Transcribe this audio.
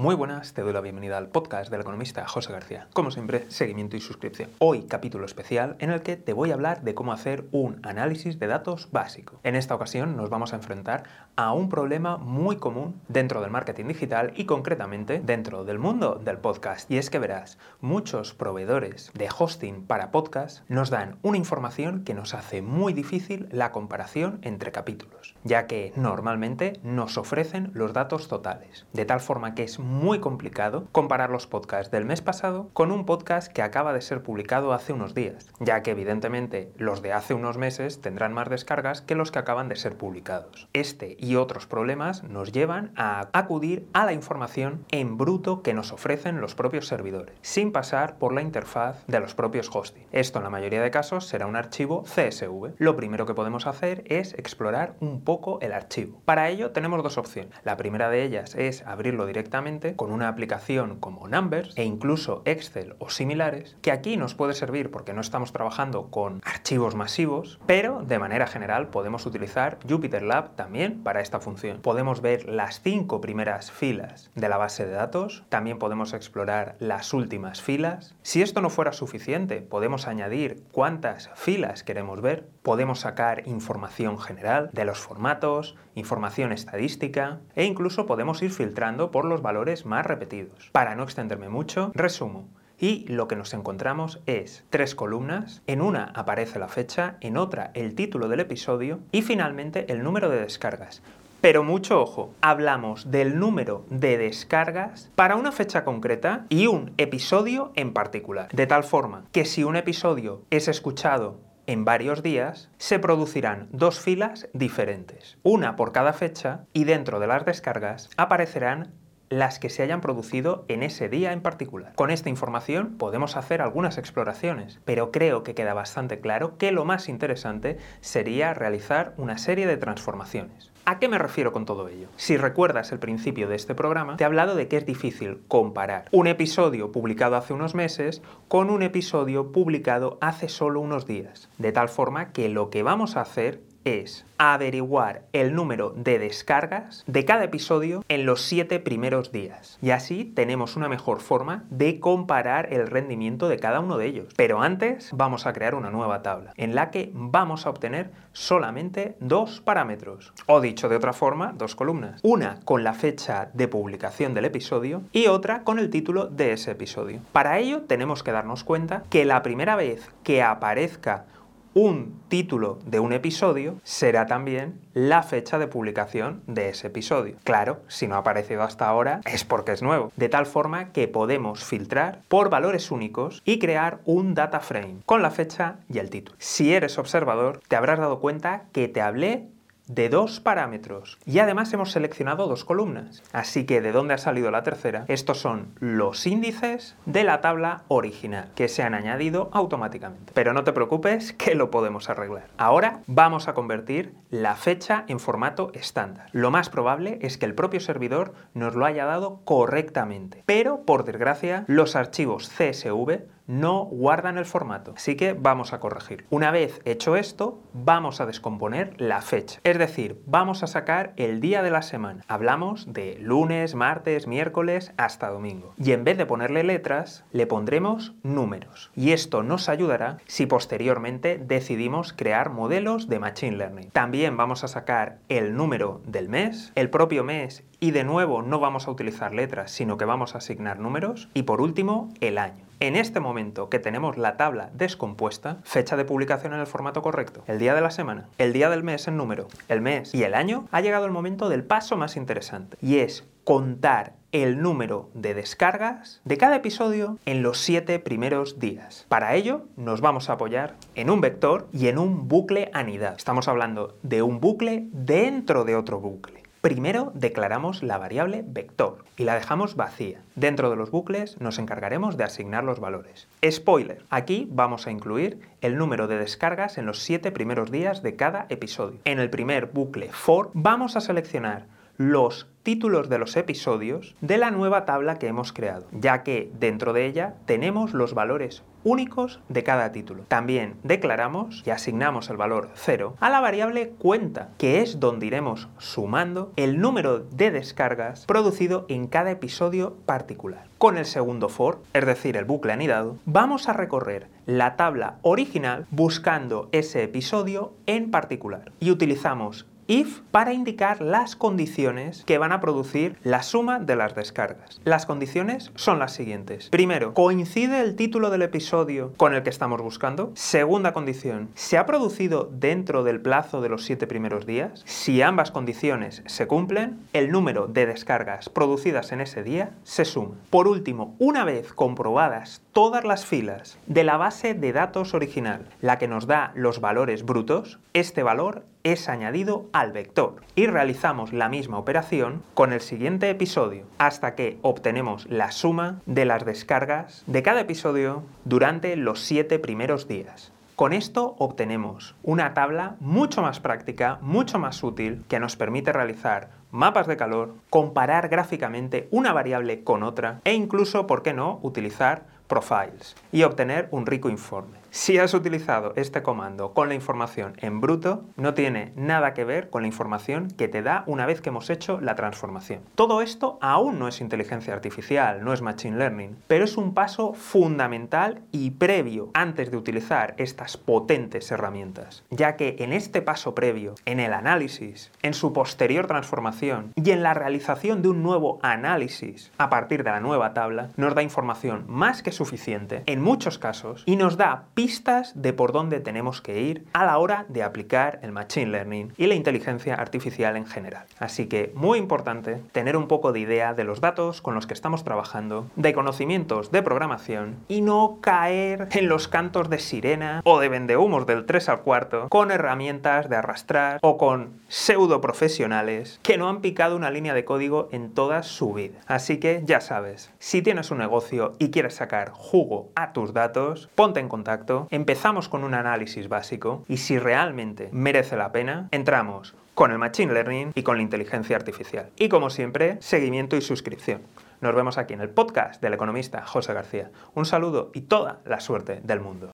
Muy buenas, te doy la bienvenida al podcast del economista José García. Como siempre, seguimiento y suscripción. Hoy capítulo especial en el que te voy a hablar de cómo hacer un análisis de datos básico. En esta ocasión nos vamos a enfrentar a un problema muy común dentro del marketing digital y concretamente dentro del mundo del podcast. Y es que verás, muchos proveedores de hosting para podcast nos dan una información que nos hace muy difícil la comparación entre capítulos, ya que normalmente nos ofrecen los datos totales, de tal forma que es complicado comparar los podcasts del mes pasado con un podcast que acaba de ser publicado hace unos días, ya que evidentemente los de hace unos meses tendrán más descargas que los que acaban de ser publicados. Este y otros problemas nos llevan a acudir a la información en bruto que nos ofrecen los propios servidores, sin pasar por la interfaz de los propios hosting. Esto en la mayoría de casos será un archivo CSV. Lo primero que podemos hacer es explorar un poco el archivo. Para ello tenemos dos opciones. La primera de ellas es abrirlo directamente con una aplicación como Numbers e incluso Excel o similares, que aquí nos puede servir porque no estamos trabajando con archivos masivos, pero de manera general podemos utilizar Jupyter Lab también para esta función. Podemos ver las cinco primeras filas de la base de datos, también podemos explorar las últimas filas. Si esto no fuera suficiente, podemos añadir cuántas filas queremos ver, podemos sacar información general de los formatos, información estadística e incluso podemos ir filtrando por los valores más repetidos. Para no extenderme mucho, resumo. Y lo que nos encontramos es tres columnas, en una aparece la fecha, en otra el título del episodio y finalmente el número de descargas. Pero mucho ojo, hablamos del número de descargas para una fecha concreta y un episodio en particular. De tal forma que si un episodio es escuchado en varios días, se producirán dos filas diferentes, una por cada fecha y dentro de las descargas aparecerán las que se hayan producido en ese día en particular. Con esta información podemos hacer algunas exploraciones, pero creo que queda bastante claro que lo más interesante sería realizar una serie de transformaciones. ¿A qué me refiero con todo ello? Si recuerdas el principio de este programa, te he hablado de que es difícil comparar un episodio publicado hace unos meses con un episodio publicado hace solo unos días. De tal forma que lo que vamos a hacer es averiguar el número de descargas de cada episodio en los siete primeros días. Y así tenemos una mejor forma de comparar el rendimiento de cada uno de ellos. Pero antes vamos a crear una nueva tabla en la que vamos a obtener solamente dos parámetros. O dicho de otra forma, dos columnas. Una con la fecha de publicación del episodio y otra con el título de ese episodio. Para ello tenemos que darnos cuenta que la primera vez que aparezca un título de un episodio será también la fecha de publicación de ese episodio. Claro, si no ha aparecido hasta ahora es porque es nuevo. De tal forma que podemos filtrar por valores únicos y crear un data frame con la fecha y el título. Si eres observador, te habrás dado cuenta que te hablé de dos parámetros y además hemos seleccionado dos columnas. Así que de dónde ha salido la tercera, estos son los índices de la tabla original que se han añadido automáticamente. Pero no te preocupes que lo podemos arreglar. Ahora vamos a convertir la fecha en formato estándar. Lo más probable es que el propio servidor nos lo haya dado correctamente, pero por desgracia los archivos CSV no guardan el formato. Así que vamos a corregir. Una vez hecho esto, vamos a descomponer la fecha. Es decir, vamos a sacar el día de la semana. Hablamos de lunes, martes, miércoles hasta domingo. Y en vez de ponerle letras, le pondremos números. Y esto nos ayudará si posteriormente decidimos crear modelos de Machine Learning. También vamos a sacar el número del mes, el propio mes y de nuevo no vamos a utilizar letras, sino que vamos a asignar números. Y por último, el año. En este momento que tenemos la tabla descompuesta, fecha de publicación en el formato correcto, el día de la semana, el día del mes en número, el mes y el año, ha llegado el momento del paso más interesante. Y es contar el número de descargas de cada episodio en los siete primeros días. Para ello nos vamos a apoyar en un vector y en un bucle anidad. Estamos hablando de un bucle dentro de otro bucle. Primero declaramos la variable vector y la dejamos vacía. Dentro de los bucles nos encargaremos de asignar los valores. Spoiler, aquí vamos a incluir el número de descargas en los siete primeros días de cada episodio. En el primer bucle for vamos a seleccionar los títulos de los episodios de la nueva tabla que hemos creado, ya que dentro de ella tenemos los valores únicos de cada título. También declaramos y asignamos el valor 0 a la variable cuenta, que es donde iremos sumando el número de descargas producido en cada episodio particular. Con el segundo for, es decir, el bucle anidado, vamos a recorrer la tabla original buscando ese episodio en particular y utilizamos if para indicar las condiciones que van a producir la suma de las descargas. Las condiciones son las siguientes. Primero, ¿coincide el título del episodio con el que estamos buscando? Segunda condición, ¿se ha producido dentro del plazo de los siete primeros días? Si ambas condiciones se cumplen, el número de descargas producidas en ese día se suma. Por último, una vez comprobadas todas las filas de la base de datos original, la que nos da los valores brutos, este valor es añadido al vector y realizamos la misma operación con el siguiente episodio hasta que obtenemos la suma de las descargas de cada episodio durante los siete primeros días. Con esto obtenemos una tabla mucho más práctica, mucho más útil, que nos permite realizar mapas de calor, comparar gráficamente una variable con otra e incluso, ¿por qué no?, utilizar profiles y obtener un rico informe. Si has utilizado este comando con la información en bruto, no tiene nada que ver con la información que te da una vez que hemos hecho la transformación. Todo esto aún no es inteligencia artificial, no es machine learning, pero es un paso fundamental y previo antes de utilizar estas potentes herramientas, ya que en este paso previo, en el análisis, en su posterior transformación y en la realización de un nuevo análisis a partir de la nueva tabla, nos da información más que suficiente en muchos casos y nos da pistas de por dónde tenemos que ir a la hora de aplicar el Machine Learning y la inteligencia artificial en general. Así que muy importante tener un poco de idea de los datos con los que estamos trabajando, de conocimientos de programación y no caer en los cantos de sirena o de vendehumos del 3 al cuarto con herramientas de arrastrar o con pseudo profesionales que no han picado una línea de código en toda su vida. Así que ya sabes, si tienes un negocio y quieres sacar jugo a tus datos, ponte en contacto empezamos con un análisis básico y si realmente merece la pena, entramos con el Machine Learning y con la inteligencia artificial. Y como siempre, seguimiento y suscripción. Nos vemos aquí en el podcast del economista José García. Un saludo y toda la suerte del mundo.